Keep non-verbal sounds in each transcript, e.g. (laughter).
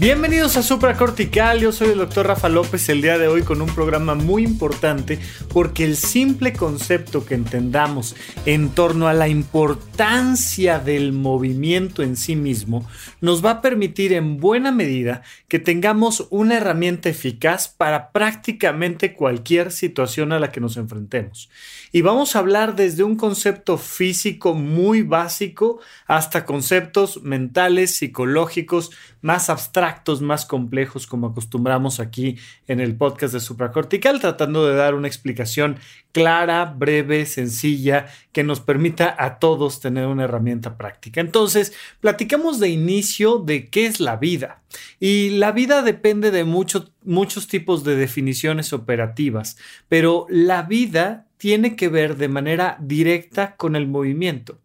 Bienvenidos a Supracortical, yo soy el doctor Rafa López el día de hoy con un programa muy importante porque el simple concepto que entendamos en torno a la importancia del movimiento en sí mismo nos va a permitir en buena medida que tengamos una herramienta eficaz para prácticamente cualquier situación a la que nos enfrentemos. Y vamos a hablar desde un concepto físico muy básico hasta conceptos mentales, psicológicos, más abstractos, más complejos, como acostumbramos aquí en el podcast de Supracortical, tratando de dar una explicación clara, breve, sencilla, que nos permita a todos tener una herramienta práctica. Entonces, platicamos de inicio de qué es la vida. Y la vida depende de muchos muchos tipos de definiciones operativas, pero la vida tiene que ver de manera directa con el movimiento.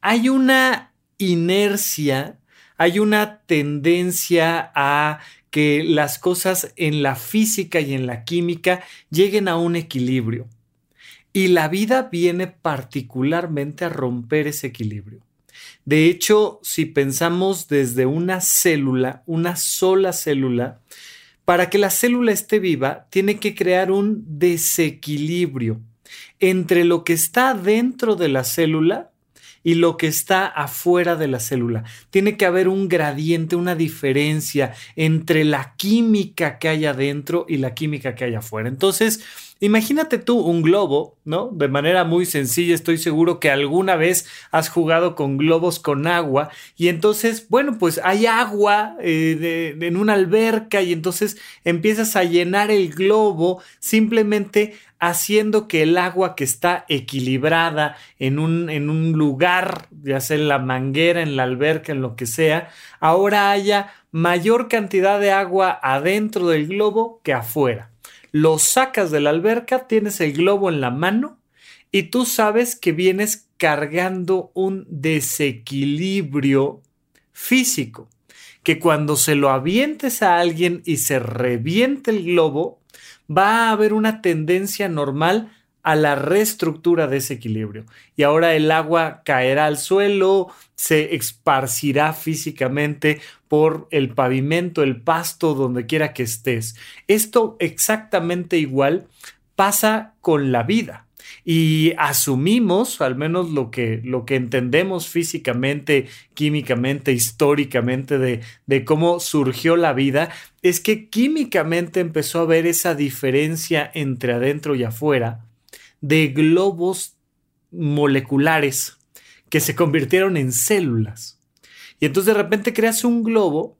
Hay una inercia hay una tendencia a que las cosas en la física y en la química lleguen a un equilibrio. Y la vida viene particularmente a romper ese equilibrio. De hecho, si pensamos desde una célula, una sola célula, para que la célula esté viva, tiene que crear un desequilibrio entre lo que está dentro de la célula y lo que está afuera de la célula. Tiene que haber un gradiente, una diferencia entre la química que hay adentro y la química que hay afuera. Entonces, Imagínate tú un globo, ¿no? De manera muy sencilla, estoy seguro que alguna vez has jugado con globos con agua y entonces, bueno, pues hay agua eh, en una alberca y entonces empiezas a llenar el globo simplemente haciendo que el agua que está equilibrada en un, en un lugar, ya sea en la manguera, en la alberca, en lo que sea, ahora haya mayor cantidad de agua adentro del globo que afuera. Lo sacas de la alberca, tienes el globo en la mano y tú sabes que vienes cargando un desequilibrio físico, que cuando se lo avientes a alguien y se reviente el globo, va a haber una tendencia normal a la reestructura de ese equilibrio. Y ahora el agua caerá al suelo, se esparcirá físicamente por el pavimento, el pasto, donde quiera que estés. Esto exactamente igual pasa con la vida. Y asumimos, al menos lo que, lo que entendemos físicamente, químicamente, históricamente de, de cómo surgió la vida, es que químicamente empezó a haber esa diferencia entre adentro y afuera de globos moleculares que se convirtieron en células. Y entonces de repente creas un globo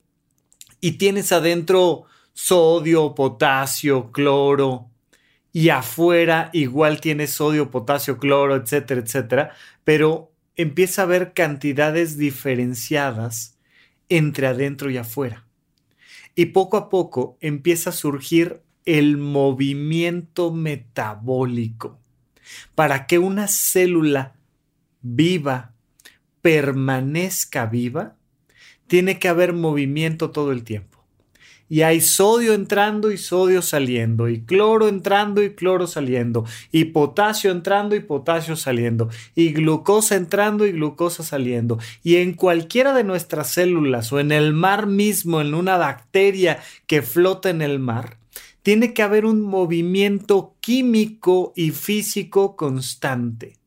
y tienes adentro sodio, potasio, cloro, y afuera igual tienes sodio, potasio, cloro, etcétera, etcétera, pero empieza a haber cantidades diferenciadas entre adentro y afuera. Y poco a poco empieza a surgir el movimiento metabólico para que una célula viva permanezca viva, tiene que haber movimiento todo el tiempo. Y hay sodio entrando y sodio saliendo, y cloro entrando y cloro saliendo, y potasio entrando y potasio saliendo, y glucosa entrando y glucosa saliendo. Y en cualquiera de nuestras células o en el mar mismo, en una bacteria que flota en el mar, tiene que haber un movimiento químico y físico constante.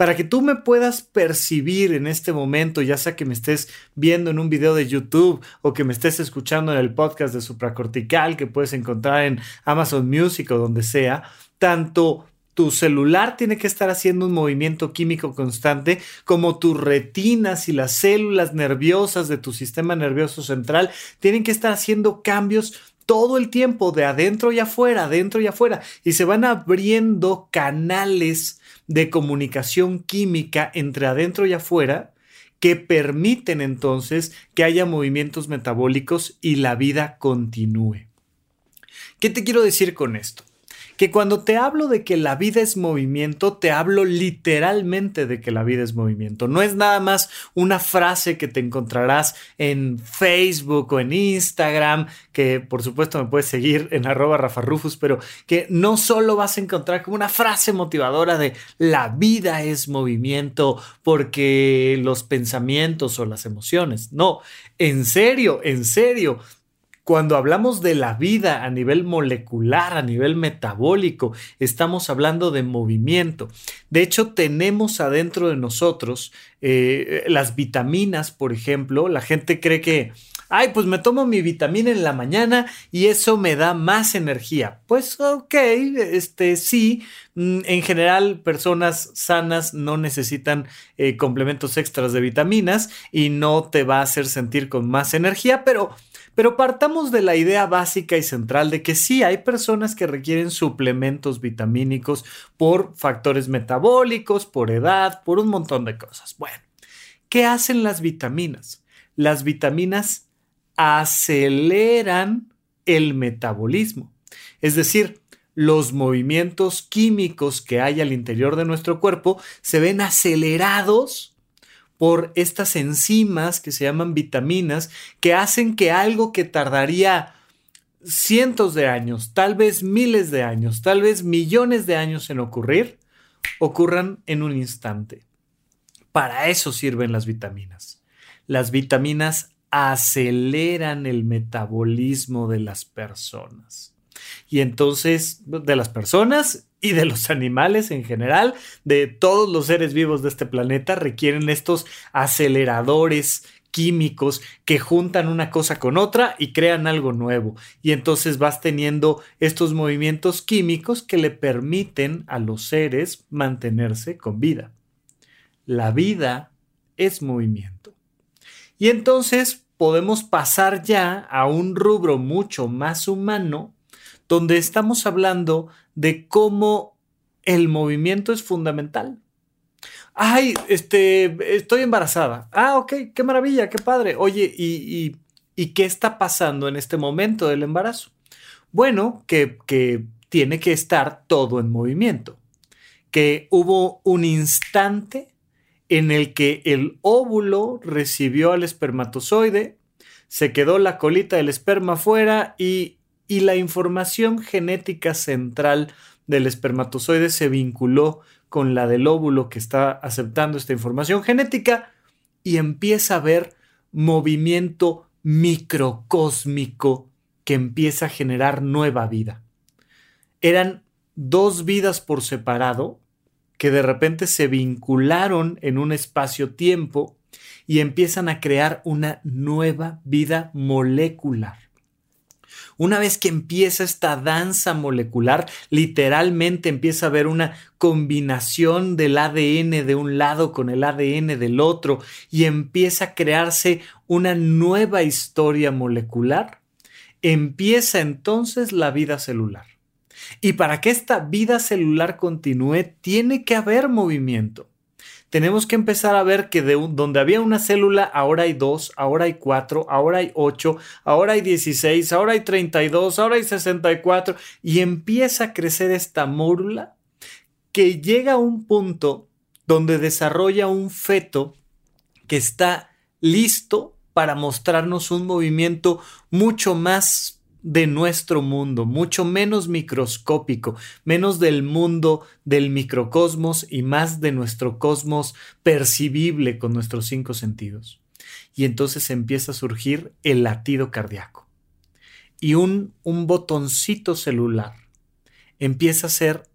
Para que tú me puedas percibir en este momento, ya sea que me estés viendo en un video de YouTube o que me estés escuchando en el podcast de supracortical que puedes encontrar en Amazon Music o donde sea, tanto tu celular tiene que estar haciendo un movimiento químico constante, como tus retinas y las células nerviosas de tu sistema nervioso central tienen que estar haciendo cambios todo el tiempo de adentro y afuera, adentro y afuera, y se van abriendo canales de comunicación química entre adentro y afuera que permiten entonces que haya movimientos metabólicos y la vida continúe. ¿Qué te quiero decir con esto? Que cuando te hablo de que la vida es movimiento, te hablo literalmente de que la vida es movimiento. No es nada más una frase que te encontrarás en Facebook o en Instagram, que por supuesto me puedes seguir en arroba rafarrufus, pero que no solo vas a encontrar como una frase motivadora de la vida es movimiento porque los pensamientos o las emociones. No, en serio, en serio cuando hablamos de la vida a nivel molecular, a nivel metabólico, estamos hablando de movimiento. De hecho, tenemos adentro de nosotros eh, las vitaminas, por ejemplo. La gente cree que, ay, pues me tomo mi vitamina en la mañana y eso me da más energía. Pues ok, este sí. Mm, en general, personas sanas no necesitan eh, complementos extras de vitaminas y no te va a hacer sentir con más energía, pero pero partamos de la idea básica y central de que sí hay personas que requieren suplementos vitamínicos por factores metabólicos, por edad, por un montón de cosas. Bueno, ¿qué hacen las vitaminas? Las vitaminas aceleran el metabolismo. Es decir, los movimientos químicos que hay al interior de nuestro cuerpo se ven acelerados por estas enzimas que se llaman vitaminas, que hacen que algo que tardaría cientos de años, tal vez miles de años, tal vez millones de años en ocurrir, ocurran en un instante. Para eso sirven las vitaminas. Las vitaminas aceleran el metabolismo de las personas. Y entonces, de las personas y de los animales en general, de todos los seres vivos de este planeta, requieren estos aceleradores químicos que juntan una cosa con otra y crean algo nuevo. Y entonces vas teniendo estos movimientos químicos que le permiten a los seres mantenerse con vida. La vida es movimiento. Y entonces podemos pasar ya a un rubro mucho más humano donde estamos hablando de cómo el movimiento es fundamental. Ay, este, estoy embarazada. Ah, ok, qué maravilla, qué padre. Oye, ¿y, qué está pasando en este momento del embarazo? Bueno, que, que tiene que estar todo en movimiento. Que hubo un instante en el que el óvulo recibió al espermatozoide, se quedó la colita del esperma fuera y y la información genética central del espermatozoide se vinculó con la del óvulo que está aceptando esta información genética y empieza a haber movimiento microcósmico que empieza a generar nueva vida. Eran dos vidas por separado que de repente se vincularon en un espacio-tiempo y empiezan a crear una nueva vida molecular. Una vez que empieza esta danza molecular, literalmente empieza a haber una combinación del ADN de un lado con el ADN del otro y empieza a crearse una nueva historia molecular, empieza entonces la vida celular. Y para que esta vida celular continúe, tiene que haber movimiento tenemos que empezar a ver que de donde había una célula, ahora hay dos, ahora hay cuatro, ahora hay ocho, ahora hay dieciséis, ahora hay treinta y dos, ahora hay sesenta y cuatro, y empieza a crecer esta mórula que llega a un punto donde desarrolla un feto que está listo para mostrarnos un movimiento mucho más de nuestro mundo, mucho menos microscópico, menos del mundo del microcosmos y más de nuestro cosmos percibible con nuestros cinco sentidos. Y entonces empieza a surgir el latido cardíaco. Y un, un botoncito celular empieza a ser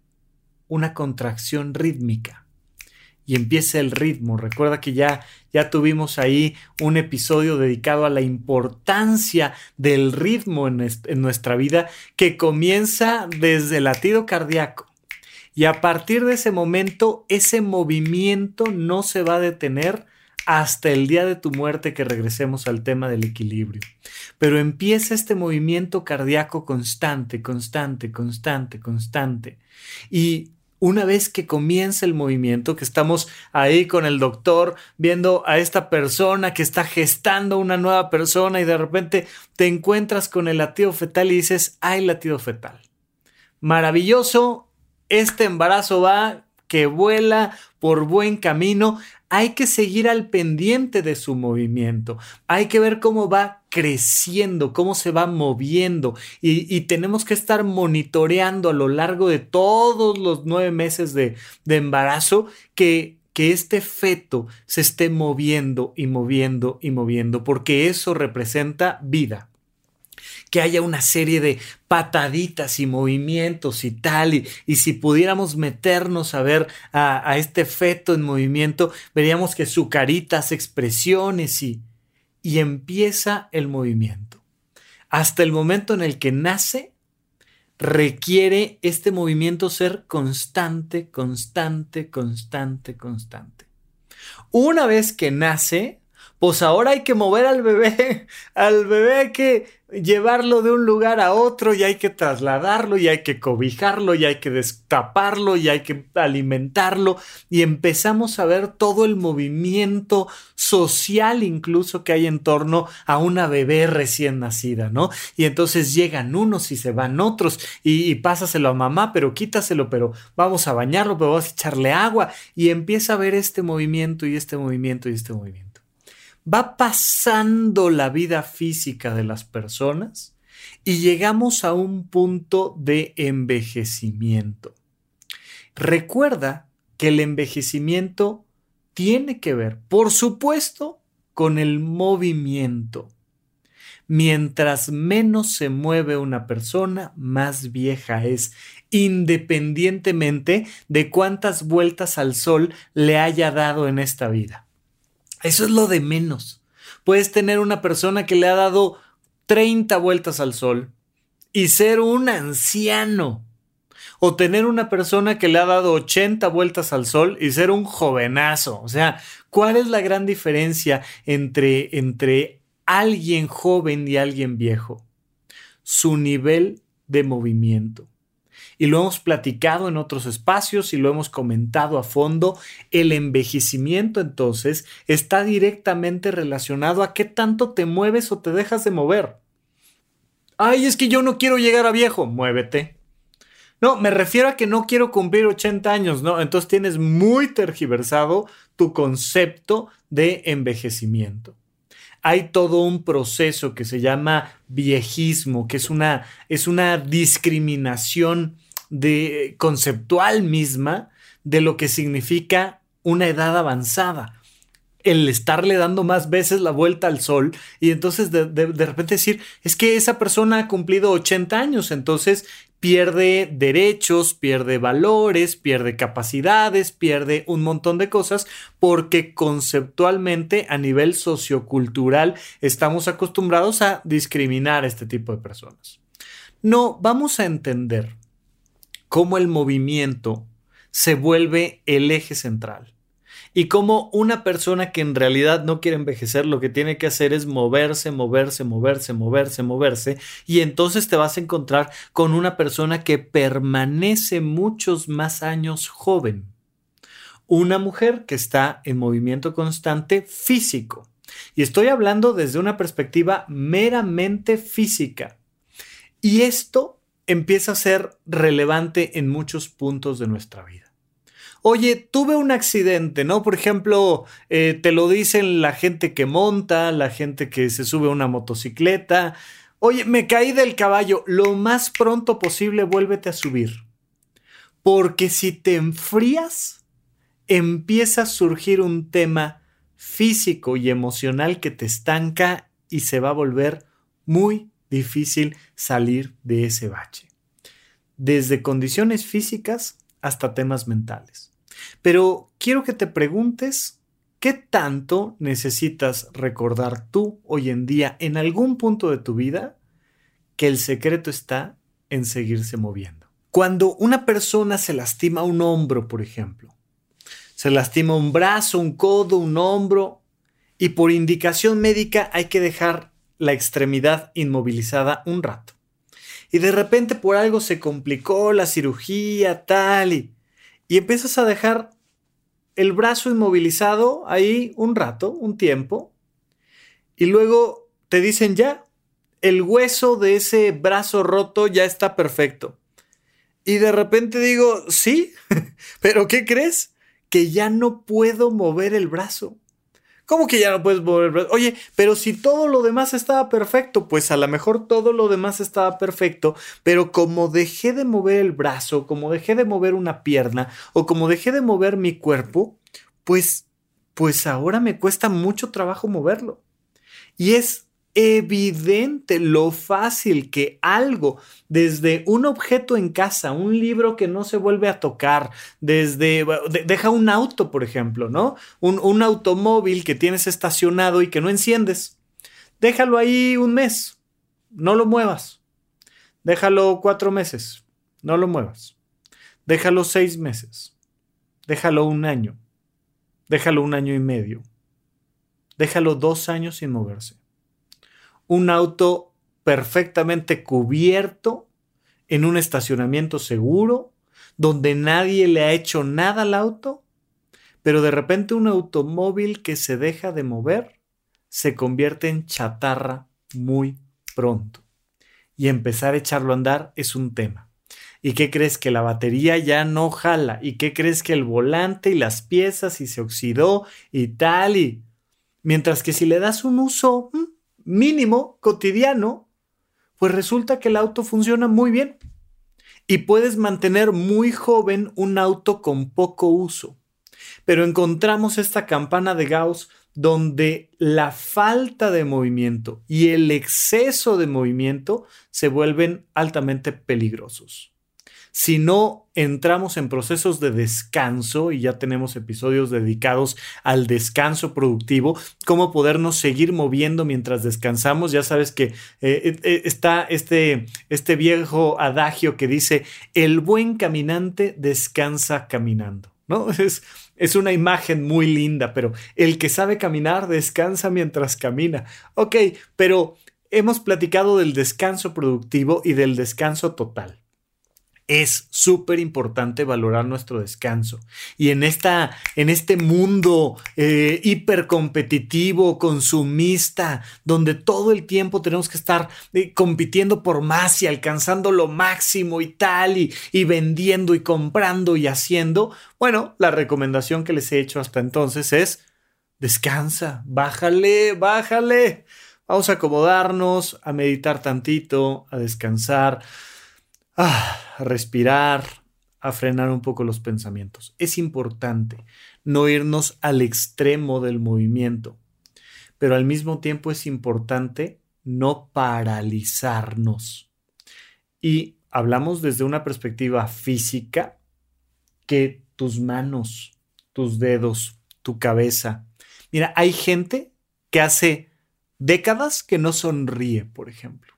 una contracción rítmica y empieza el ritmo. Recuerda que ya, ya tuvimos ahí un episodio dedicado a la importancia del ritmo en, en nuestra vida que comienza desde el latido cardíaco. Y a partir de ese momento, ese movimiento no se va a detener hasta el día de tu muerte que regresemos al tema del equilibrio. Pero empieza este movimiento cardíaco constante, constante, constante, constante. Y una vez que comienza el movimiento, que estamos ahí con el doctor viendo a esta persona que está gestando una nueva persona y de repente te encuentras con el latido fetal y dices, hay latido fetal. Maravilloso, este embarazo va que vuela por buen camino, hay que seguir al pendiente de su movimiento, hay que ver cómo va creciendo, cómo se va moviendo y, tenemos que estar monitoreando a lo largo de todos los nueve meses de, de embarazo que que este feto se esté moviendo y moviendo y moviendo, porque eso representa vida que haya una serie de pataditas y movimientos y tal, y, si pudiéramos meternos a ver a, este feto en movimiento, veríamos que su carita hace expresiones y, y empieza el movimiento. Hasta el momento en el que nace, requiere este movimiento ser constante, constante, constante, constante. Una vez que nace, pues ahora hay que mover al bebé, (laughs) al bebé que llevarlo de un lugar a otro y hay que trasladarlo y hay que cobijarlo y hay que destaparlo y hay que alimentarlo. Y empezamos a ver todo el movimiento social incluso que hay en torno a una bebé recién nacida, ¿no? Y entonces llegan unos y se van otros y, pásaselo a mamá, pero quítaselo, pero vamos a bañarlo, pero vamos a echarle agua. Y empieza a ver este movimiento y este movimiento y este movimiento va pasando la vida física de las personas y llegamos a un punto de envejecimiento. Recuerda que el envejecimiento tiene que ver, por supuesto, con el movimiento. Mientras menos se mueve una persona, más vieja es, independientemente de cuántas vueltas al sol le haya dado en esta vida. Eso es lo de menos. Puedes tener una persona que le ha dado 30 vueltas al sol y ser un anciano. O tener una persona que le ha dado 80 vueltas al sol y ser un jovenazo. O sea, ¿cuál es la gran diferencia entre, entre alguien joven y alguien viejo? Su nivel de movimiento y lo hemos platicado en otros espacios y lo hemos comentado a fondo, el envejecimiento entonces está directamente relacionado a qué tanto te mueves o te dejas de mover. Ay, es que yo no quiero llegar a viejo, muévete. No, me refiero a que no quiero cumplir 80 años, ¿no? Entonces tienes muy tergiversado tu concepto de envejecimiento hay todo un proceso que se llama viejismo, que es una, es una discriminación de, conceptual misma de lo que significa una edad avanzada. El estarle dando más veces la vuelta al sol y entonces de, de, repente decir, es que esa persona ha cumplido 80 años, entonces pierde derechos, pierde valores, pierde capacidades, pierde un montón de cosas porque conceptualmente a nivel sociocultural estamos acostumbrados a discriminar a este tipo de personas. No, vamos a entender cómo el movimiento se vuelve el eje central y cómo una persona que en realidad no quiere envejecer lo que tiene que hacer es moverse, moverse, moverse, moverse, moverse y entonces te vas a encontrar con una persona que permanece muchos más años joven. Una mujer que está en movimiento constante físico. Y estoy hablando desde una perspectiva meramente física. Y esto empieza a ser relevante en muchos puntos de nuestra vida. Oye, tuve un accidente, ¿no? Por ejemplo, eh, te lo dicen la gente que monta, la gente que se sube a una motocicleta. Oye, me caí del caballo. Lo más pronto posible vuélvete a subir. Porque si te enfrías, empieza a surgir un tema físico y emocional que te estanca y se va a volver muy difícil salir de ese bache. Desde condiciones físicas hasta temas mentales. Pero quiero que te preguntes qué tanto necesitas recordar tú hoy en día en algún punto de tu vida que el secreto está en seguirse moviendo. Cuando una persona se lastima un hombro, por ejemplo, se lastima un brazo, un codo, un hombro, y por indicación médica hay que dejar la extremidad inmovilizada un rato. Y de repente por algo se complicó la cirugía, tal, y, y empiezas a dejar el brazo inmovilizado ahí un rato, un tiempo, y luego te dicen ya, el hueso de ese brazo roto ya está perfecto. Y de repente digo, sí, (laughs) pero ¿qué crees? Que ya no puedo mover el brazo. ¿Cómo que ya no puedes brazo? Oye, pero si todo lo demás estaba perfecto, pues a lo mejor todo lo demás estaba perfecto, pero como dejé de mover el brazo, como dejé de mover una pierna o como dejé de mover mi cuerpo, pues pues ahora me cuesta mucho trabajo moverlo. Y es evidente lo fácil que algo, desde un objeto en casa, un libro que no se vuelve a tocar, desde, deja un auto, por ejemplo, ¿no? Un, un automóvil que tienes estacionado y que no enciendes. Déjalo ahí un mes, no lo muevas. Déjalo cuatro meses, no lo muevas. Déjalo seis meses. Déjalo un año. Déjalo un año y medio. Déjalo dos años sin moverse un auto perfectamente cubierto en un estacionamiento seguro, donde nadie le ha hecho nada al auto, pero de repente un automóvil que se deja de mover se convierte en chatarra muy pronto. Y empezar a echarlo a andar es un tema. ¿Y qué crees que la batería ya no jala? ¿Y qué crees que el volante y las piezas y se oxidó y tal? Y mientras que si le das un uso mínimo, cotidiano, pues resulta que el auto funciona muy bien. Y puedes mantener muy joven un auto con poco uso. Pero encontramos esta campana de Gauss donde la falta de movimiento y el exceso de movimiento se vuelven altamente peligrosos si no entramos en procesos de descanso, y ya tenemos episodios dedicados al descanso productivo, cómo podernos seguir moviendo mientras descansamos. Ya sabes que eh, eh, está este, este viejo adagio que dice, el buen caminante descansa caminando. ¿No? (laughs) Es, es una imagen muy linda, pero el que sabe caminar descansa mientras camina. Ok, pero hemos platicado del descanso productivo y del descanso total es súper importante valorar nuestro descanso. Y en, esta, en este mundo eh, hipercompetitivo, consumista, donde todo el tiempo tenemos que estar eh, compitiendo por más y alcanzando lo máximo y tal, y, y vendiendo y comprando y haciendo, bueno, la recomendación que les he hecho hasta entonces es descansa, bájale, bájale. Vamos a acomodarnos, a meditar tantito, a descansar a respirar, a frenar un poco los pensamientos. Es importante no irnos al extremo del movimiento, pero al mismo tiempo es importante no paralizarnos. Y hablamos desde una perspectiva física que tus manos, tus dedos, tu cabeza. Mira, hay gente que hace décadas que no sonríe, por ejemplo.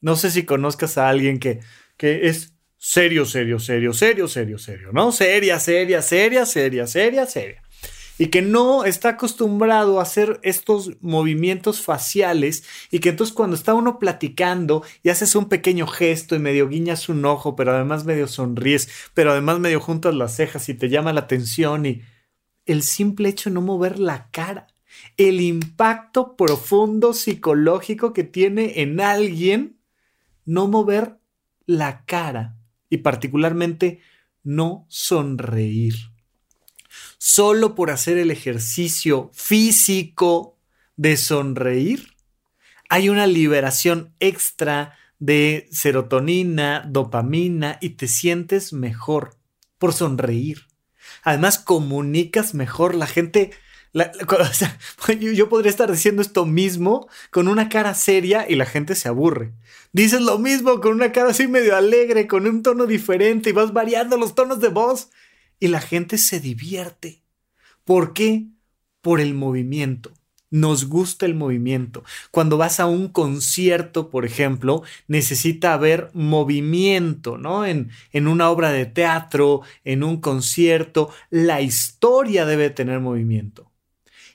No sé si conozcas a alguien que que es serio, serio, serio, serio, serio, serio, ¿no? Seria, seria, seria, seria, seria, seria. Y que no está acostumbrado a hacer estos movimientos faciales y que entonces cuando está uno platicando y haces un pequeño gesto y medio guiñas un ojo, pero además medio sonríes, pero además medio juntas las cejas y te llama la atención y el simple hecho de no mover la cara, el impacto profundo psicológico que tiene en alguien no mover la cara y particularmente no sonreír. Solo por hacer el ejercicio físico de sonreír, hay una liberación extra de serotonina, dopamina y te sientes mejor por sonreír. Además, comunicas mejor. La gente (laughs) yo, podría estar diciendo esto mismo con una cara seria y la gente se aburre. Dices lo mismo con una cara así medio alegre, con un tono diferente y vas variando los tonos de voz y la gente se divierte. ¿Por qué? Por el movimiento. Nos gusta el movimiento. Cuando vas a un concierto, por ejemplo, necesita haber movimiento, ¿no? En, en una obra de teatro, en un concierto, la historia debe tener movimiento.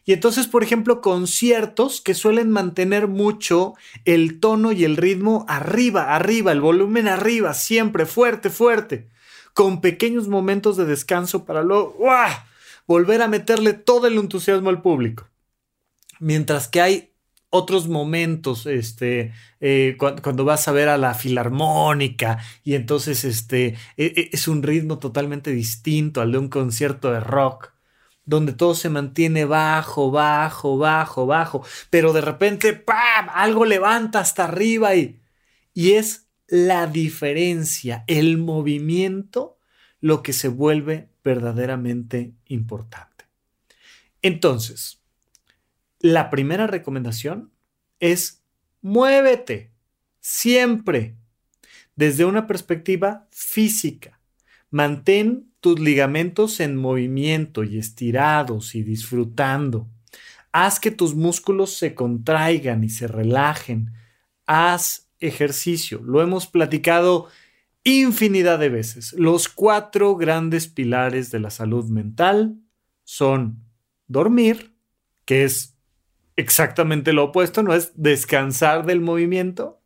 Y entonces, por ejemplo, conciertos que suelen mantener mucho el tono y el ritmo arriba, arriba, el volumen arriba, siempre fuerte, fuerte. con pequeños momentos de descanso para luego volver a meterle todo el entusiasmo al público. Mientras que hay otros momentos, este, eh, cuando, vas a ver a la filarmónica y entonces este, e, e, es un ritmo totalmente distinto al de un concierto de rock, donde todo se mantiene bajo, bajo, bajo, bajo, pero de repente, ¡pam!, algo levanta hasta arriba y, y es la diferencia, el movimiento, lo que se vuelve verdaderamente importante. Entonces, la primera recomendación es muévete siempre desde una perspectiva física. Mantén tus ligamentos en movimiento y estirados y disfrutando. Haz que tus músculos se contraigan y se relajen. Haz ejercicio. Lo hemos platicado infinidad de veces. Los cuatro grandes pilares de la salud mental son dormir, que es exactamente lo opuesto, no es descansar del movimiento.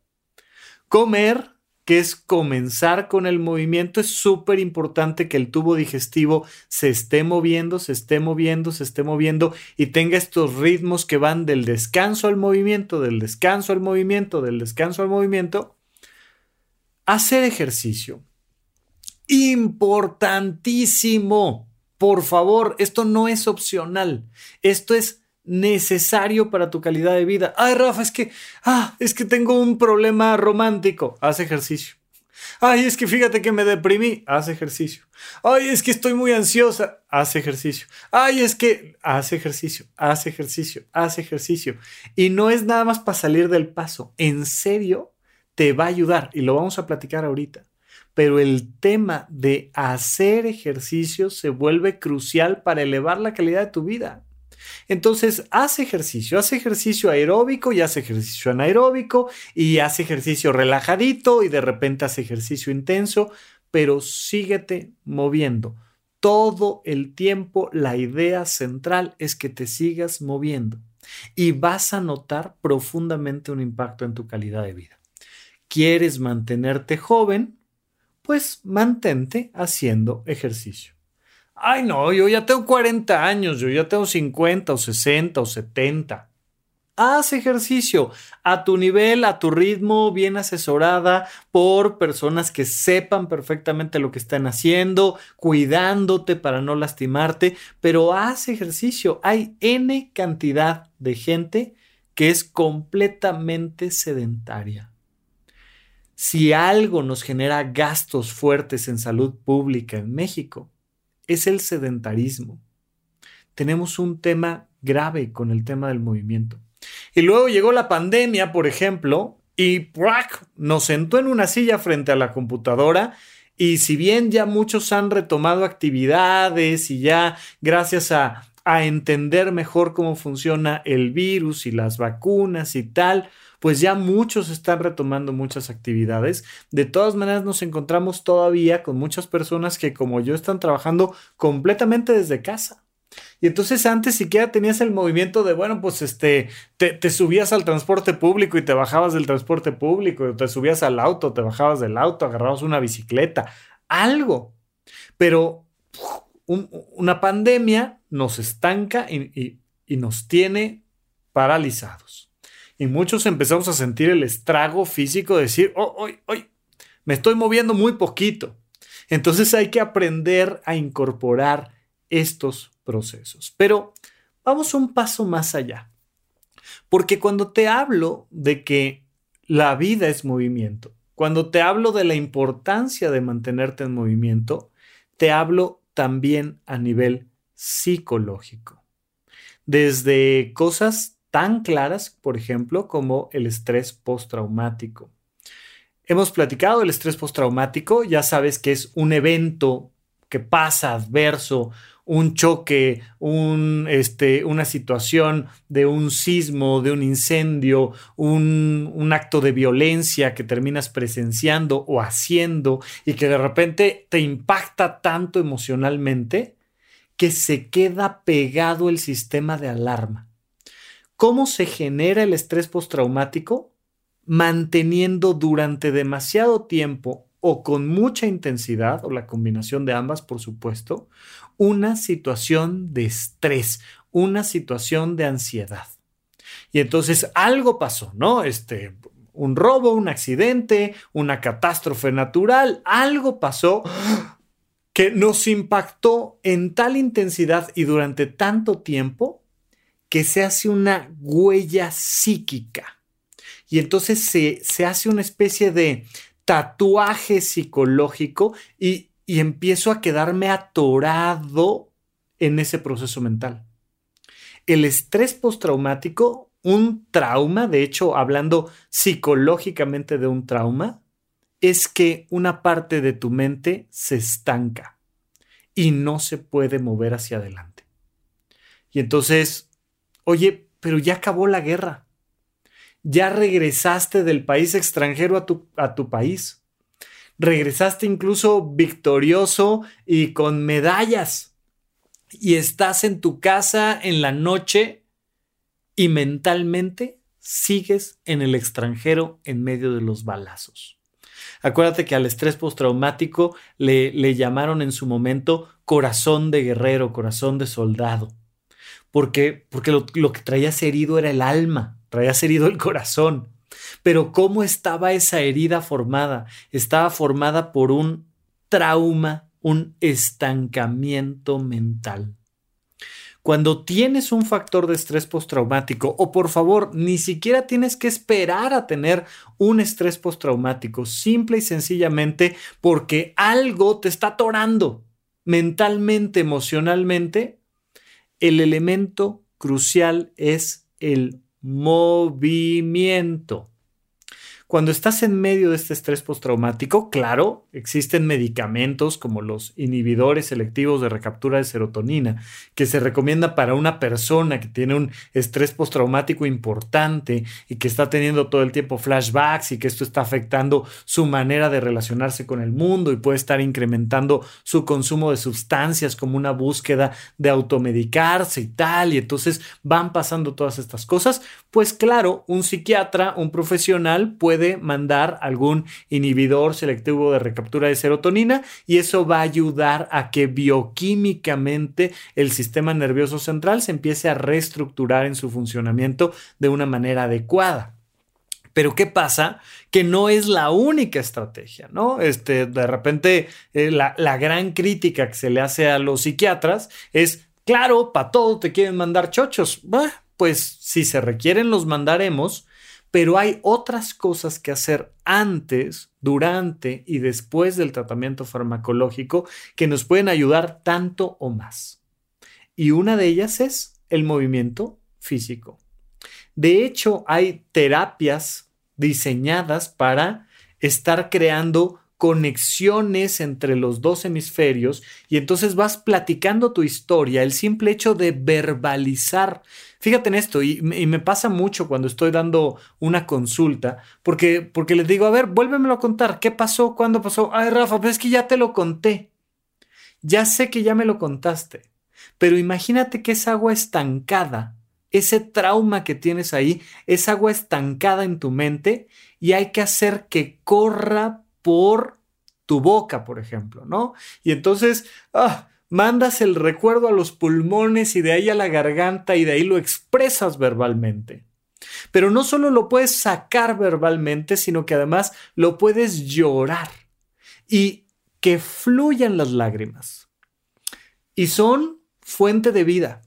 Comer, que es comenzar con el movimiento, es súper importante que el tubo digestivo se esté moviendo, se esté moviendo, se esté moviendo y tenga estos ritmos que van del descanso al movimiento, del descanso al movimiento, del descanso al movimiento. Hacer ejercicio. Importantísimo. Por favor, esto no es opcional. Esto es necesario para tu calidad de vida. Ay, Rafa, es que, ah, es que tengo un problema romántico. Haz ejercicio. Ay, es que fíjate que me deprimí. Haz ejercicio. Ay, es que estoy muy ansiosa. Haz ejercicio. Ay, es que haz ejercicio, haz ejercicio, haz ejercicio. Y no es nada más para salir del paso. En serio, te va a ayudar. Y lo vamos a platicar ahorita. Pero el tema de hacer ejercicio se vuelve crucial para elevar la calidad de tu vida. Entonces, haz ejercicio, haz ejercicio aeróbico y haz ejercicio anaeróbico y haz ejercicio relajadito y de repente haz ejercicio intenso, pero síguete moviendo. Todo el tiempo la idea central es que te sigas moviendo y vas a notar profundamente un impacto en tu calidad de vida. ¿Quieres mantenerte joven? Pues mantente haciendo ejercicio. Ay, no, yo ya tengo 40 años, yo ya tengo 50 o 60 o 70. Haz ejercicio a tu nivel, a tu ritmo, bien asesorada por personas que sepan perfectamente lo que están haciendo, cuidándote para no lastimarte, pero haz ejercicio. Hay N cantidad de gente que es completamente sedentaria. Si algo nos genera gastos fuertes en salud pública en México, es el sedentarismo. Tenemos un tema grave con el tema del movimiento. Y luego llegó la pandemia, por ejemplo, y nos sentó en una silla frente a la computadora y si bien ya muchos han retomado actividades y ya gracias a, a entender mejor cómo funciona el virus y las vacunas y tal, pues ya muchos están retomando muchas actividades. De todas maneras, nos encontramos todavía con muchas personas que como yo están trabajando completamente desde casa. Y entonces antes siquiera tenías el movimiento de, bueno, pues este, te, subías al transporte público y te bajabas del transporte público, te subías al auto, te bajabas del auto, agarrabas una bicicleta, algo. Pero una pandemia nos estanca y nos tiene paralizados. Y muchos empezamos a sentir el estrago físico de decir, oh, hoy, hoy, me estoy moviendo muy poquito. Entonces hay que aprender a incorporar estos procesos. Pero vamos un paso más allá. Porque cuando te hablo de que la vida es movimiento, cuando te hablo de la importancia de mantenerte en movimiento, te hablo también a nivel psicológico. Desde cosas tan claras, por ejemplo, como el estrés postraumático. Hemos platicado del estrés postraumático, ya sabes que es un evento que pasa adverso, un choque, este, una situación de un sismo, de un incendio, un, acto de violencia que terminas presenciando o haciendo y que de repente te impacta tanto emocionalmente que se queda pegado el sistema de alarma. ¿Cómo se genera el estrés postraumático? Manteniendo durante demasiado tiempo o con mucha intensidad, o la combinación de ambas, por supuesto, una situación de estrés, una situación de ansiedad. Y entonces algo pasó, ¿no? Este, un robo, un accidente, una catástrofe natural, algo pasó que nos impactó en tal intensidad y durante tanto tiempo que se hace una huella psíquica. Y entonces se, se hace una especie de tatuaje psicológico y, y empiezo a quedarme atorado en ese proceso mental. El estrés postraumático un trauma, de hecho, hablando psicológicamente de un trauma, es que una parte de tu mente se estanca y no se puede mover hacia adelante. Y entonces, oye, pero ya acabó la guerra. Ya regresaste del país extranjero a tu, a tu país. Regresaste incluso victorioso y con medallas. Y estás en tu casa en la noche y mentalmente sigues en el extranjero en medio de los balazos. Acuérdate que al estrés postraumático le, le llamaron en su momento corazón de guerrero, corazón de soldado, porque, porque lo, lo que traías herido era el alma, traías herido el corazón. Pero ¿cómo estaba esa herida formada? Estaba formada por un trauma, un estancamiento mental. Cuando tienes un factor de estrés postraumático, o por favor, ni siquiera tienes que esperar a tener un estrés postraumático, simple y sencillamente porque algo te está atorando mentalmente, emocionalmente, el elemento crucial es el movimiento. Cuando estás en medio de este estrés postraumático, claro, existen medicamentos como los inhibidores selectivos de recaptura de serotonina, que se recomienda para una persona que tiene un estrés postraumático importante y que está teniendo todo el tiempo flashbacks y que esto está afectando su manera de relacionarse con el mundo y puede estar incrementando su consumo de sustancias como una búsqueda de automedicarse y tal, y entonces van pasando todas estas cosas, pues claro, un psiquiatra, un profesional puede mandar algún inhibidor selectivo de recaptura de serotonina y eso va a ayudar a que bioquímicamente el sistema nervioso central se empiece a reestructurar en su funcionamiento de una manera adecuada. Pero ¿qué pasa? Que no es la única estrategia, ¿no? Este, de repente, eh, la, gran crítica que se le hace a los psiquiatras es, claro, para todo te quieren mandar chochos. pues si se requieren, los mandaremos, pero hay otras cosas que hacer antes, durante y después del tratamiento farmacológico que nos pueden ayudar tanto o más. Y una de ellas es el movimiento físico. De hecho, hay terapias diseñadas para estar creando conexiones entre los dos hemisferios y entonces vas platicando tu historia, el simple hecho de verbalizar. Fíjate en esto, y, me pasa mucho cuando estoy dando una consulta, porque, porque les digo, a ver, vuélvemelo a contar, ¿qué pasó? ¿Cuándo pasó? Ay, Rafa, pues es que ya te lo conté. Ya sé que ya me lo contaste, pero imagínate que esa agua estancada, ese trauma que tienes ahí, es agua estancada en tu mente y hay que hacer que corra por tu boca, por ejemplo, ¿no? Y entonces, ah, mandas el recuerdo a los pulmones y de ahí a la garganta y de ahí lo expresas verbalmente. Pero no solo lo puedes sacar verbalmente, sino que además lo puedes llorar y que fluyan las lágrimas. Y son fuente de vida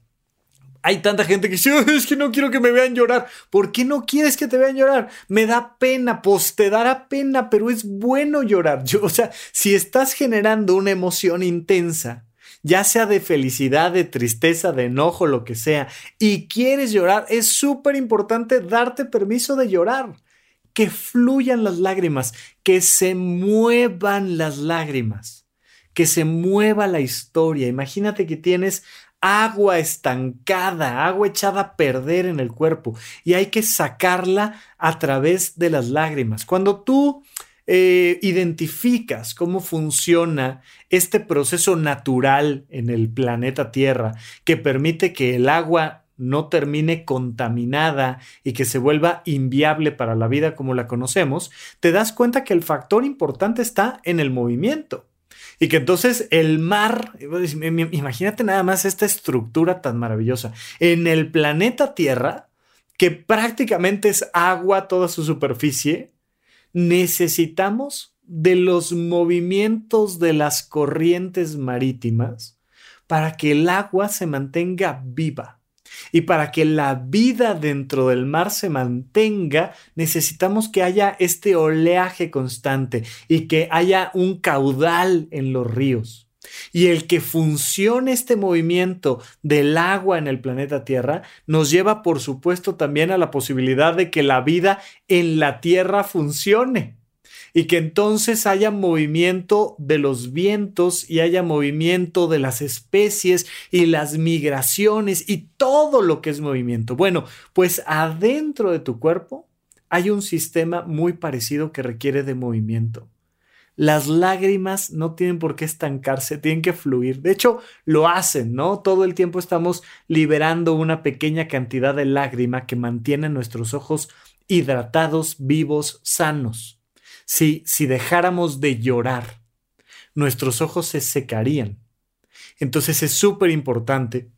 hay tanta gente que dice, es que no quiero que me vean llorar. ¿Por qué no quieres que te vean llorar? Me da pena, pues te dará pena, pero es bueno llorar. o sea, si estás generando una emoción intensa, ya sea de felicidad, de tristeza, de enojo, lo que sea, y quieres llorar, es súper importante darte permiso de llorar. Que fluyan las lágrimas, que se muevan las lágrimas, que se mueva la historia. Imagínate que tienes agua estancada, agua echada a perder en el cuerpo y hay que sacarla a través de las lágrimas. Cuando tú eh, identificas cómo funciona este proceso natural en el planeta Tierra que permite que el agua no termine contaminada y que se vuelva inviable para la vida como la conocemos, te das cuenta que el factor importante está en el movimiento. Y que entonces el mar, imagínate nada más esta estructura tan maravillosa. En el planeta Tierra, que prácticamente es agua toda su superficie, necesitamos de los movimientos de las corrientes marítimas para que el agua se mantenga viva. Y para que la vida dentro del mar se mantenga, necesitamos que haya este oleaje constante y que haya un caudal en los ríos. Y el que funcione este movimiento del agua en el planeta Tierra nos lleva, por supuesto, también a la posibilidad de que la vida en la Tierra funcione y que entonces haya movimiento de los vientos y haya movimiento de las especies y las migraciones y todo lo que es movimiento. Bueno, pues adentro de tu cuerpo hay un sistema muy parecido que requiere de movimiento. Las lágrimas no tienen por qué estancarse, tienen que fluir. De hecho, lo hacen, ¿no? Todo el tiempo estamos liberando una pequeña cantidad de lágrima que mantiene nuestros ojos hidratados, vivos, sanos. Si, si dejáramos de llorar, nuestros ojos se secarían. Entonces es súper importante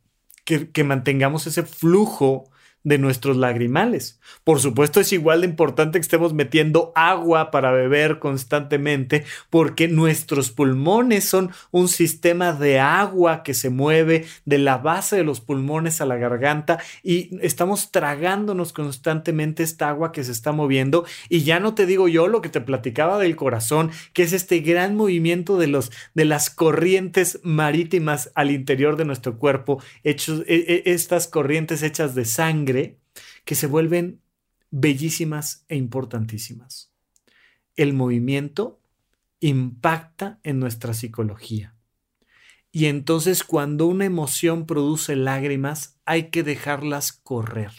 que, que, mantengamos ese flujo de nuestros lagrimales. Por supuesto es igual de importante que estemos metiendo agua para beber constantemente porque nuestros pulmones son un sistema de agua que se mueve de la base de los pulmones a la garganta y estamos tragándonos constantemente esta agua que se está moviendo y ya no te digo yo lo que te platicaba del corazón, que es este gran movimiento de los de las corrientes marítimas al interior de nuestro cuerpo, hechos, e, e, estas corrientes hechas de sangre que se vuelven bellísimas e importantísimas. El movimiento impacta en nuestra psicología. Y entonces cuando una emoción produce lágrimas, hay que dejarlas correr.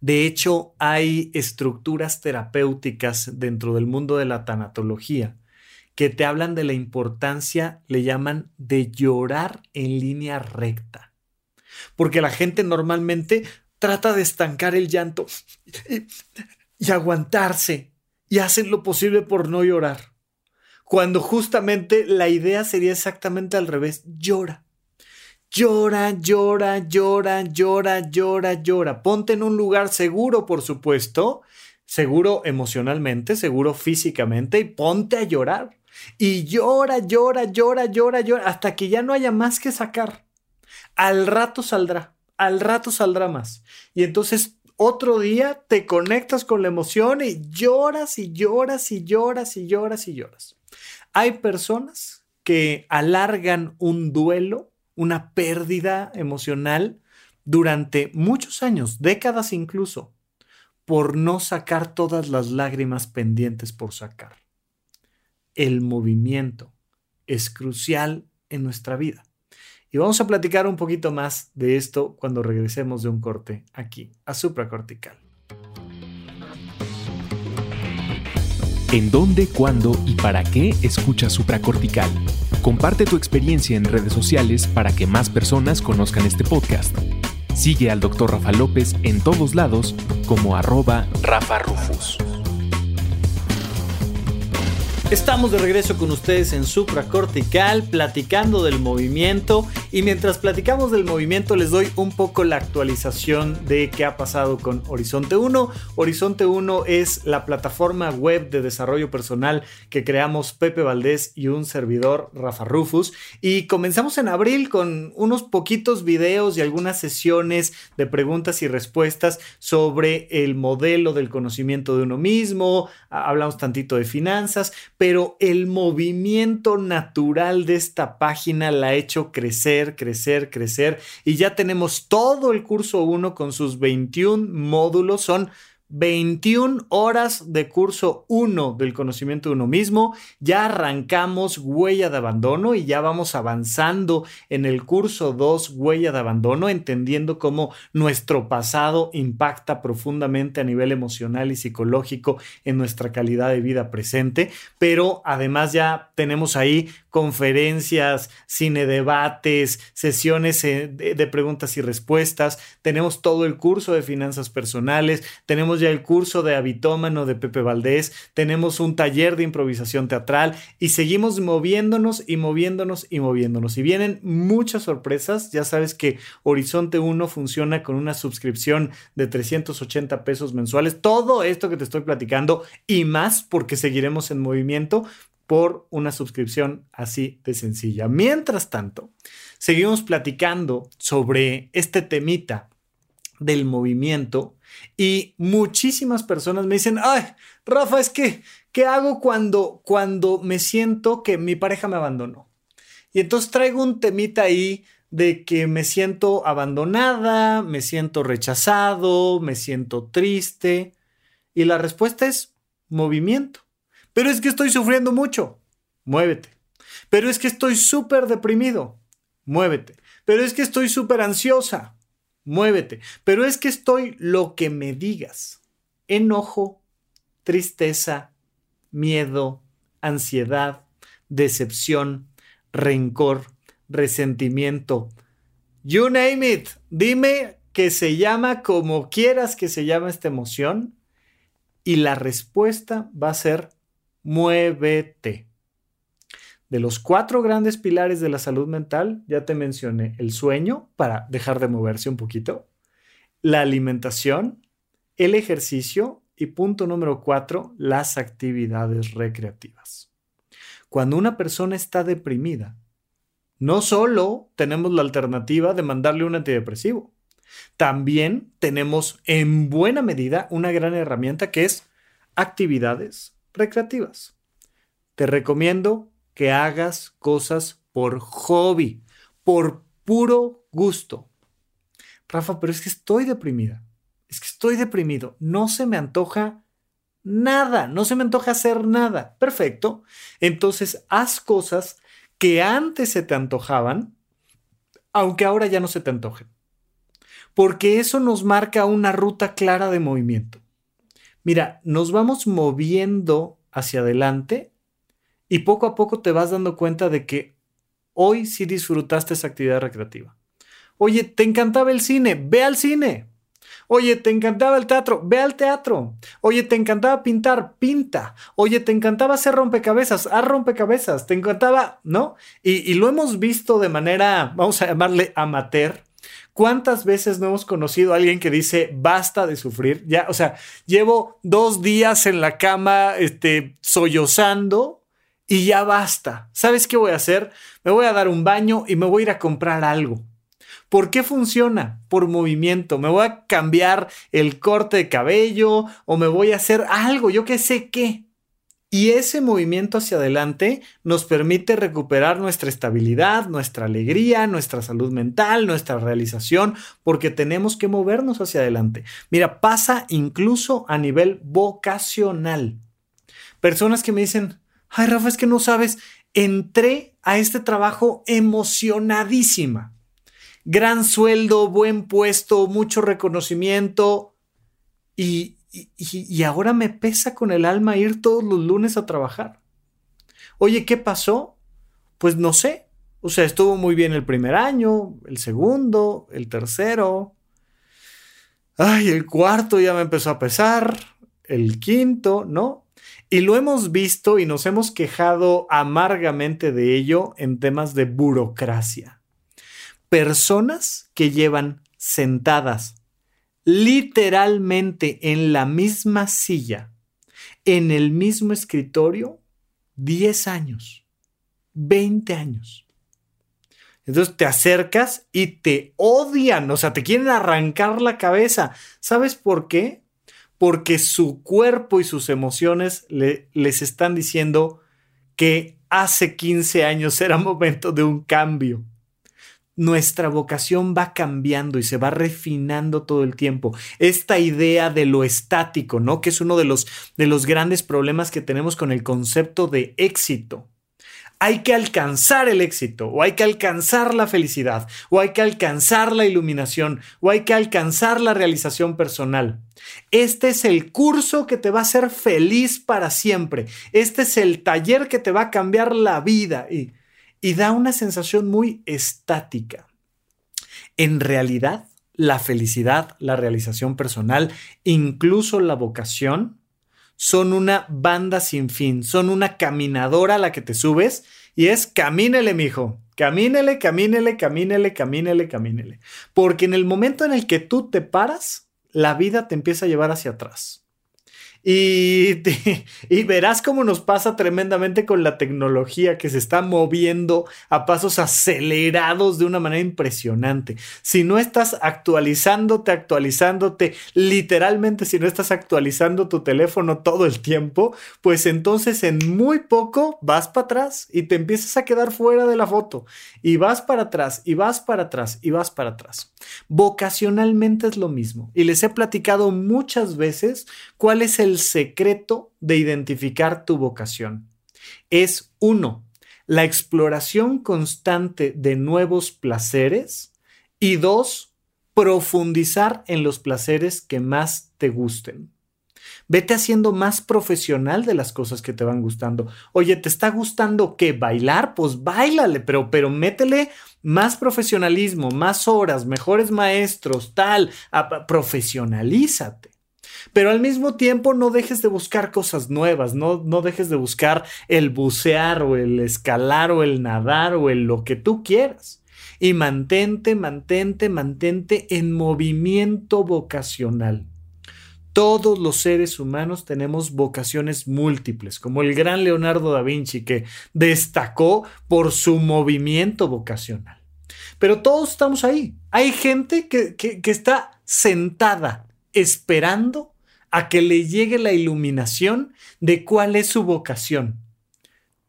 De hecho, hay estructuras terapéuticas dentro del mundo de la tanatología que te hablan de la importancia, le llaman, de llorar en línea recta. Porque la gente normalmente trata de estancar el llanto y, aguantarse y hacen lo posible por no llorar. Cuando justamente la idea sería exactamente al revés, llora. Llora, llora, llora, llora, llora, llora. Ponte en un lugar seguro, por supuesto, seguro emocionalmente, seguro físicamente, y ponte a llorar. Y llora, llora, llora, llora, llora, hasta que ya no haya más que sacar. Al rato saldrá al rato saldrá más. Y entonces otro día te conectas con la emoción y lloras y lloras y lloras y lloras y lloras. Hay personas que alargan un duelo, una pérdida emocional durante muchos años, décadas incluso, por no sacar todas las lágrimas pendientes por sacar. El movimiento es crucial en nuestra vida. Y vamos a platicar un poquito más de esto cuando regresemos de un corte aquí a supracortical. ¿En dónde, cuándo y para qué escucha supracortical? Comparte tu experiencia en redes sociales para que más personas conozcan este podcast. Sigue al Dr. Rafa López en todos lados como arroba Rafa Rufus. Estamos de regreso con ustedes en supracortical, platicando del movimiento. Y mientras platicamos del movimiento les doy un poco la actualización de qué ha pasado con Horizonte 1. Horizonte 1 es la plataforma web de desarrollo personal que creamos Pepe Valdés y un servidor, Rafa Rufus, y comenzamos en abril con unos poquitos videos y algunas sesiones de preguntas y respuestas sobre el modelo del conocimiento de uno mismo, hablamos tantito de finanzas, pero el movimiento natural de esta página la ha hecho crecer, crecer, crecer. Y ya tenemos todo el curso 1 con sus 21 módulos, son 21 horas de curso 1 del conocimiento de uno mismo. Ya arrancamos huella de abandono y ya vamos avanzando en el curso 2 huella de abandono, entendiendo cómo nuestro pasado impacta profundamente a nivel emocional y psicológico en nuestra calidad de vida presente. Pero además ya tenemos ahí conferencias, cine debates, sesiones eh, de, preguntas y respuestas, tenemos todo el curso de finanzas personales, tenemos ya el curso de habitómano de Pepe Valdés, tenemos un taller de improvisación teatral y seguimos moviéndonos y moviéndonos y moviéndonos. Y vienen muchas sorpresas, ya sabes que Horizonte 1 funciona con una suscripción de 380 pesos mensuales, todo esto que te estoy platicando y más porque seguiremos en movimiento por una suscripción así de sencilla. Mientras tanto, seguimos platicando sobre este temita del movimiento y muchísimas personas me dicen, ay, Rafa, es que, ¿qué hago cuando, cuando me siento que mi pareja me abandonó? Y entonces traigo un temita ahí de que me siento abandonada, me siento rechazado, me siento triste. Y la respuesta es movimiento. Pero es que estoy sufriendo mucho. Muévete. Pero es que estoy súper deprimido. Muévete. Pero es que estoy súper ansiosa. Muévete. Pero es que estoy lo que me digas. Enojo, tristeza, miedo, ansiedad, decepción, rencor, resentimiento. You name it. Dime que se llama como quieras que se llame esta emoción y la respuesta va a ser muévete. De los cuatro grandes pilares de la salud mental, ya te mencioné el sueño para dejar de moverse un poquito, la alimentación, el ejercicio y punto número cuatro, las actividades recreativas. Cuando una persona está deprimida, no solo tenemos la alternativa de mandarle un antidepresivo, también tenemos en buena medida una gran herramienta que es actividades recreativas. Te recomiendo que hagas cosas por hobby, por puro gusto. Rafa, pero es que estoy deprimida. Es que estoy deprimido. No se me antoja nada. No se me antoja hacer nada. Perfecto. Entonces, haz cosas que antes se te antojaban, aunque ahora ya no se te antojen porque eso nos marca una ruta clara de movimiento. Mira, nos vamos moviendo hacia adelante y poco a poco te vas dando cuenta de que hoy sí disfrutaste esa actividad recreativa. Oye, ¿te encantaba el cine? Ve al cine. Oye, ¿te encantaba el teatro? Ve al teatro. Oye, ¿te encantaba pintar? Pinta. Oye, ¿te encantaba hacer rompecabezas? Haz rompecabezas. ¿Te encantaba? ¿No? Y, y lo hemos visto de manera, vamos a llamarle amateur, ¿Cuántas veces no hemos conocido a alguien que dice basta de sufrir? Ya, o sea, llevo dos días en la cama, este, sollozando y ya basta. ¿Sabes qué voy a hacer? Me voy a dar un baño y me voy a ir a comprar algo. ¿Por qué funciona? Por movimiento. Me voy a cambiar el corte de cabello o me voy a hacer algo, yo qué sé qué. Y ese movimiento hacia adelante nos permite recuperar nuestra estabilidad, nuestra alegría, nuestra salud mental, nuestra realización, porque tenemos que movernos hacia adelante. Mira, pasa incluso a nivel vocacional. Personas que me dicen, ay Rafa, es que no sabes, entré a este trabajo emocionadísima. Gran sueldo, buen puesto, mucho reconocimiento y, y, ahora me pesa con el alma ir todos los lunes a trabajar. Oye, ¿qué pasó? Pues no sé. O sea, estuvo muy bien el primer año, el segundo, el tercero. Ay, el cuarto ya me empezó a pesar, el quinto, ¿no? Y lo hemos visto y nos hemos quejado amargamente de ello en temas de burocracia. Personas que llevan sentadas literalmente en la misma silla, en el mismo escritorio, 10 años, 20 años. Entonces te acercas y te odian, o sea, te quieren arrancar la cabeza. ¿Sabes por qué? Porque su cuerpo y sus emociones les están diciendo que hace 15 años era momento de un cambio nuestra vocación va cambiando y se va refinando todo el tiempo. Esta idea de lo estático, ¿no? Que es uno de los, de los grandes problemas que tenemos con el concepto de éxito. Hay que alcanzar el éxito, o hay que alcanzar la felicidad, o hay que alcanzar la iluminación, o hay que alcanzar la realización personal. Este es el curso que te va a hacer feliz para siempre. Este es el taller que te va a cambiar la vida. Y y da una sensación muy estática. En realidad, la felicidad, la realización personal, incluso la vocación, son una banda sin fin, son una caminadora a la que te subes y es camínele, mijo, camínele, camínele, camínele, camínele, camínele. Porque en el momento en el que tú te paras, la vida te empieza a llevar hacia atrás. Y, (laughs) y, verás cómo nos pasa tremendamente con la tecnología que se está moviendo a pasos acelerados de una manera impresionante. Si no estás actualizándote, actualizándote, literalmente si no estás actualizando tu teléfono todo el tiempo, pues entonces en muy poco vas para atrás y te empiezas a quedar fuera de la foto. Y vas para atrás, y vas para atrás, y vas para atrás. Vocacionalmente es lo mismo. Y les he platicado muchas veces cuál es el el secreto de identificar tu vocación? Es uno, la exploración constante de nuevos placeres y dos, profundizar en los placeres que más te gusten. Vete haciendo más profesional de las cosas que te van gustando. Oye, ¿te está gustando qué? ¿Bailar? Pues bailale, pero, pero métele más profesionalismo, más horas, mejores maestros, tal. profesionalízate. Pero al mismo tiempo no dejes de buscar cosas nuevas, no, no dejes de buscar el bucear o el escalar o el nadar o el lo que tú quieras. Y mantente, mantente, mantente en movimiento vocacional. Todos los seres humanos tenemos vocaciones múltiples, como el gran Leonardo da Vinci, que destacó por su movimiento vocacional. Pero todos estamos ahí. Hay gente que, que está sentada esperando a que le llegue la iluminación de cuál es su vocación.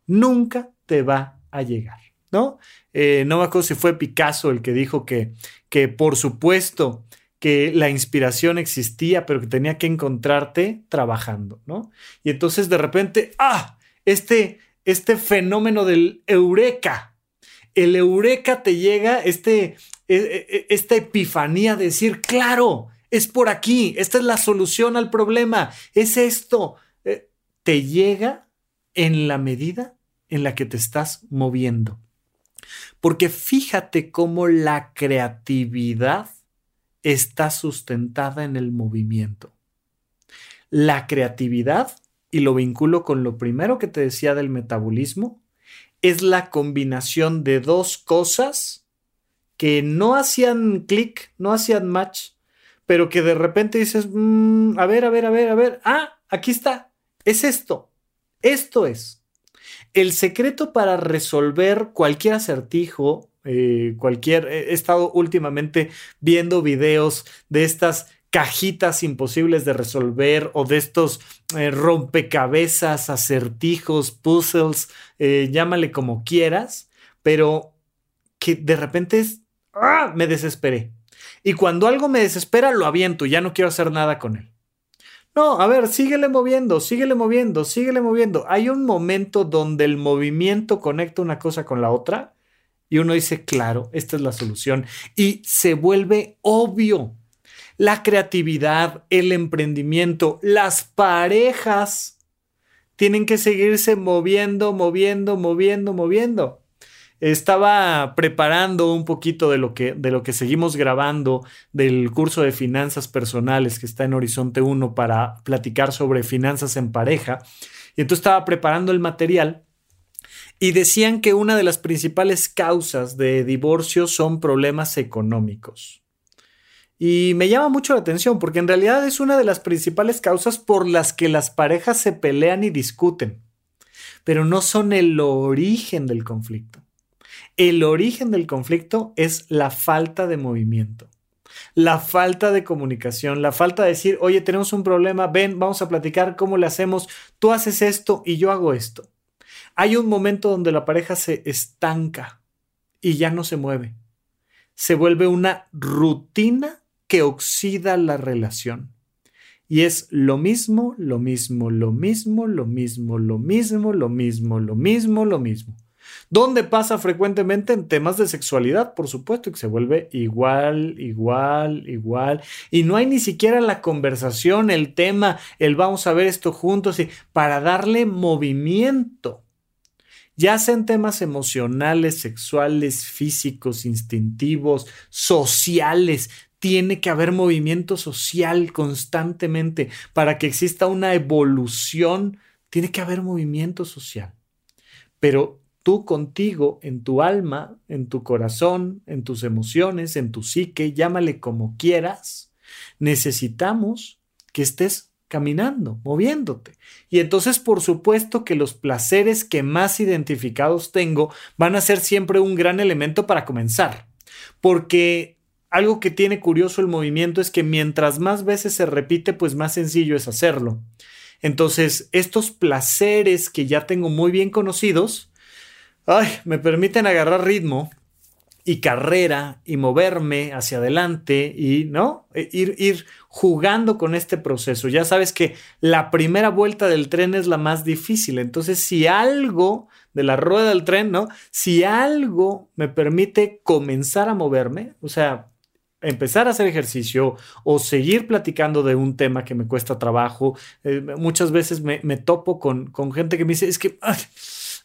Nunca te va a llegar, ¿no? Eh, no me acuerdo si fue Picasso el que dijo que, que por supuesto que la inspiración existía, pero que tenía que encontrarte trabajando, ¿no? Y entonces de repente, ah, este, este fenómeno del eureka, el eureka te llega, este, e, e, e, esta epifanía de decir, claro, es por aquí, esta es la solución al problema, es esto. Eh, te llega en la medida en la que te estás moviendo. Porque fíjate cómo la creatividad está sustentada en el movimiento. La creatividad, y lo vinculo con lo primero que te decía del metabolismo, es la combinación de dos cosas que no hacían clic, no hacían match, pero que de repente dices, mm, a ver, a ver, a ver, a ver, ah, aquí está, es esto, esto es. El secreto para resolver cualquier acertijo, eh, cualquier, he estado últimamente viendo videos de estas cajitas imposibles de resolver o de estos eh, rompecabezas, acertijos, puzzles, eh, llámale como quieras, pero que de repente es, ¡ah! me desesperé. Y cuando algo me desespera, lo aviento ya no quiero hacer nada con él. No, a ver, síguele moviendo, síguele moviendo, síguele moviendo. Hay un momento donde el movimiento conecta una cosa con la otra y uno dice, claro, esta es la solución. Y se vuelve obvio. La creatividad, el emprendimiento, las parejas tienen que seguirse moviendo, moviendo, moviendo, moviendo estaba preparando un poquito de lo que, de lo que seguimos grabando del curso de finanzas personales que está en Horizonte 1 para platicar sobre finanzas en pareja. Y entonces estaba preparando el material y decían que una de las principales causas de divorcio son problemas económicos. Y me llama mucho la atención porque en realidad es una de las principales causas por las que las parejas se pelean y discuten, pero no son el origen del conflicto. El origen del conflicto es la falta de movimiento, la falta de comunicación, la falta de decir, oye, tenemos un problema, ven, vamos a platicar cómo le hacemos, tú haces esto y yo hago esto. Hay un momento donde la pareja se estanca y ya no se mueve. Se vuelve una rutina que oxida la relación. Y es lo mismo, lo mismo, lo mismo, lo mismo, lo mismo, lo mismo, lo mismo, lo mismo. ¿Dónde pasa frecuentemente en temas de sexualidad, por supuesto, que se vuelve igual, igual, igual. Y no hay ni siquiera la conversación, el tema, el vamos a ver esto juntos, y para darle movimiento. ya sean temas emocionales, sexuales, físicos, instintivos, sociales. Tiene que haber movimiento social constantemente para que exista una evolución. Tiene que haber movimiento social. Pero tú contigo, en tu alma, en tu corazón, en tus emociones, en tu psique, llámale como quieras, necesitamos que estés caminando, moviéndote. Y entonces, por supuesto que los placeres que más identificados tengo van a ser siempre un gran elemento para comenzar. Porque algo que tiene curioso el movimiento es que mientras más veces se repite, pues más sencillo es hacerlo. Entonces, estos placeres que ya tengo muy bien conocidos, ay, me permiten agarrar ritmo y carrera y moverme hacia adelante y, ¿no? E, ir, ir jugando con este proceso. Ya sabes que la primera vuelta del tren es la más difícil. Entonces, si algo de la rueda del tren, ¿no? Si algo me permite comenzar a moverme, o sea, empezar a hacer ejercicio o seguir platicando de un tema que me cuesta trabajo, eh, muchas veces me, topo con, con, gente que me dice, es que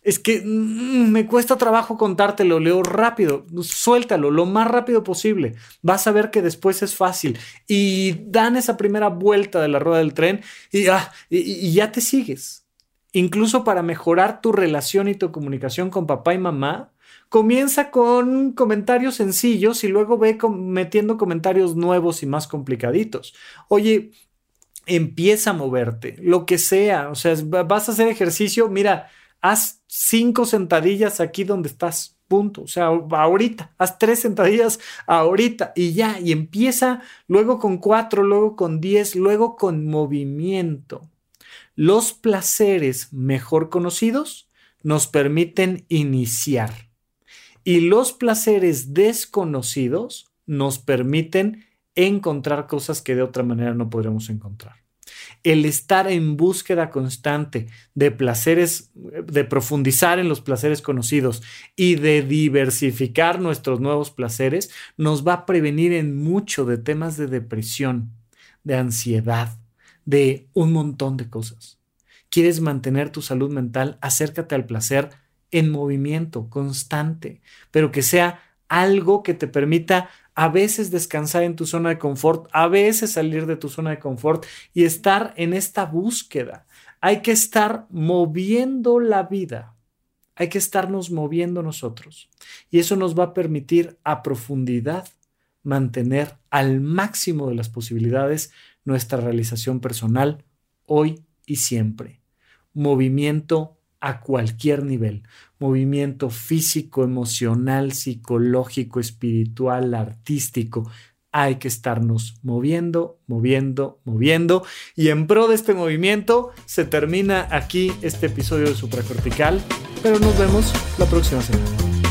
es que mm, me cuesta trabajo contártelo, leo rápido, suéltalo lo más rápido posible. Vas a ver que después es fácil. Y dan esa primera vuelta de la rueda del tren y, ah, y, ya te sigues. Incluso para mejorar tu relación y tu comunicación con papá y mamá, comienza con comentarios sencillos y luego ve metiendo comentarios nuevos y más complicaditos. Oye, empieza a moverte, lo que sea, o sea, vas a hacer ejercicio, mira, haz cinco sentadillas aquí donde estás, punto. O sea, ahorita, haz tres sentadillas ahorita y ya, y empieza luego con cuatro, luego con diez, luego con movimiento. Los placeres mejor conocidos nos permiten iniciar y los placeres desconocidos nos permiten encontrar cosas que de otra manera no podremos encontrar el estar en búsqueda constante de placeres, de profundizar en los placeres conocidos y de diversificar nuestros nuevos placeres, nos va a prevenir en mucho de temas de depresión, de ansiedad, de un montón de cosas. ¿Quieres mantener tu salud mental? Acércate al placer en movimiento constante, pero que sea algo que te permita a veces descansar en tu zona de confort, a veces salir de tu zona de confort y estar en esta búsqueda. Hay que estar moviendo la vida. Hay que estarnos moviendo nosotros. Y eso nos va a permitir a profundidad mantener al máximo de las posibilidades nuestra realización personal hoy y siempre. Movimiento a cualquier nivel, movimiento físico, emocional, psicológico, espiritual, artístico. Hay que estarnos moviendo, moviendo, moviendo. Y en pro de este movimiento se termina aquí este episodio de Supracortical, pero nos vemos la próxima semana.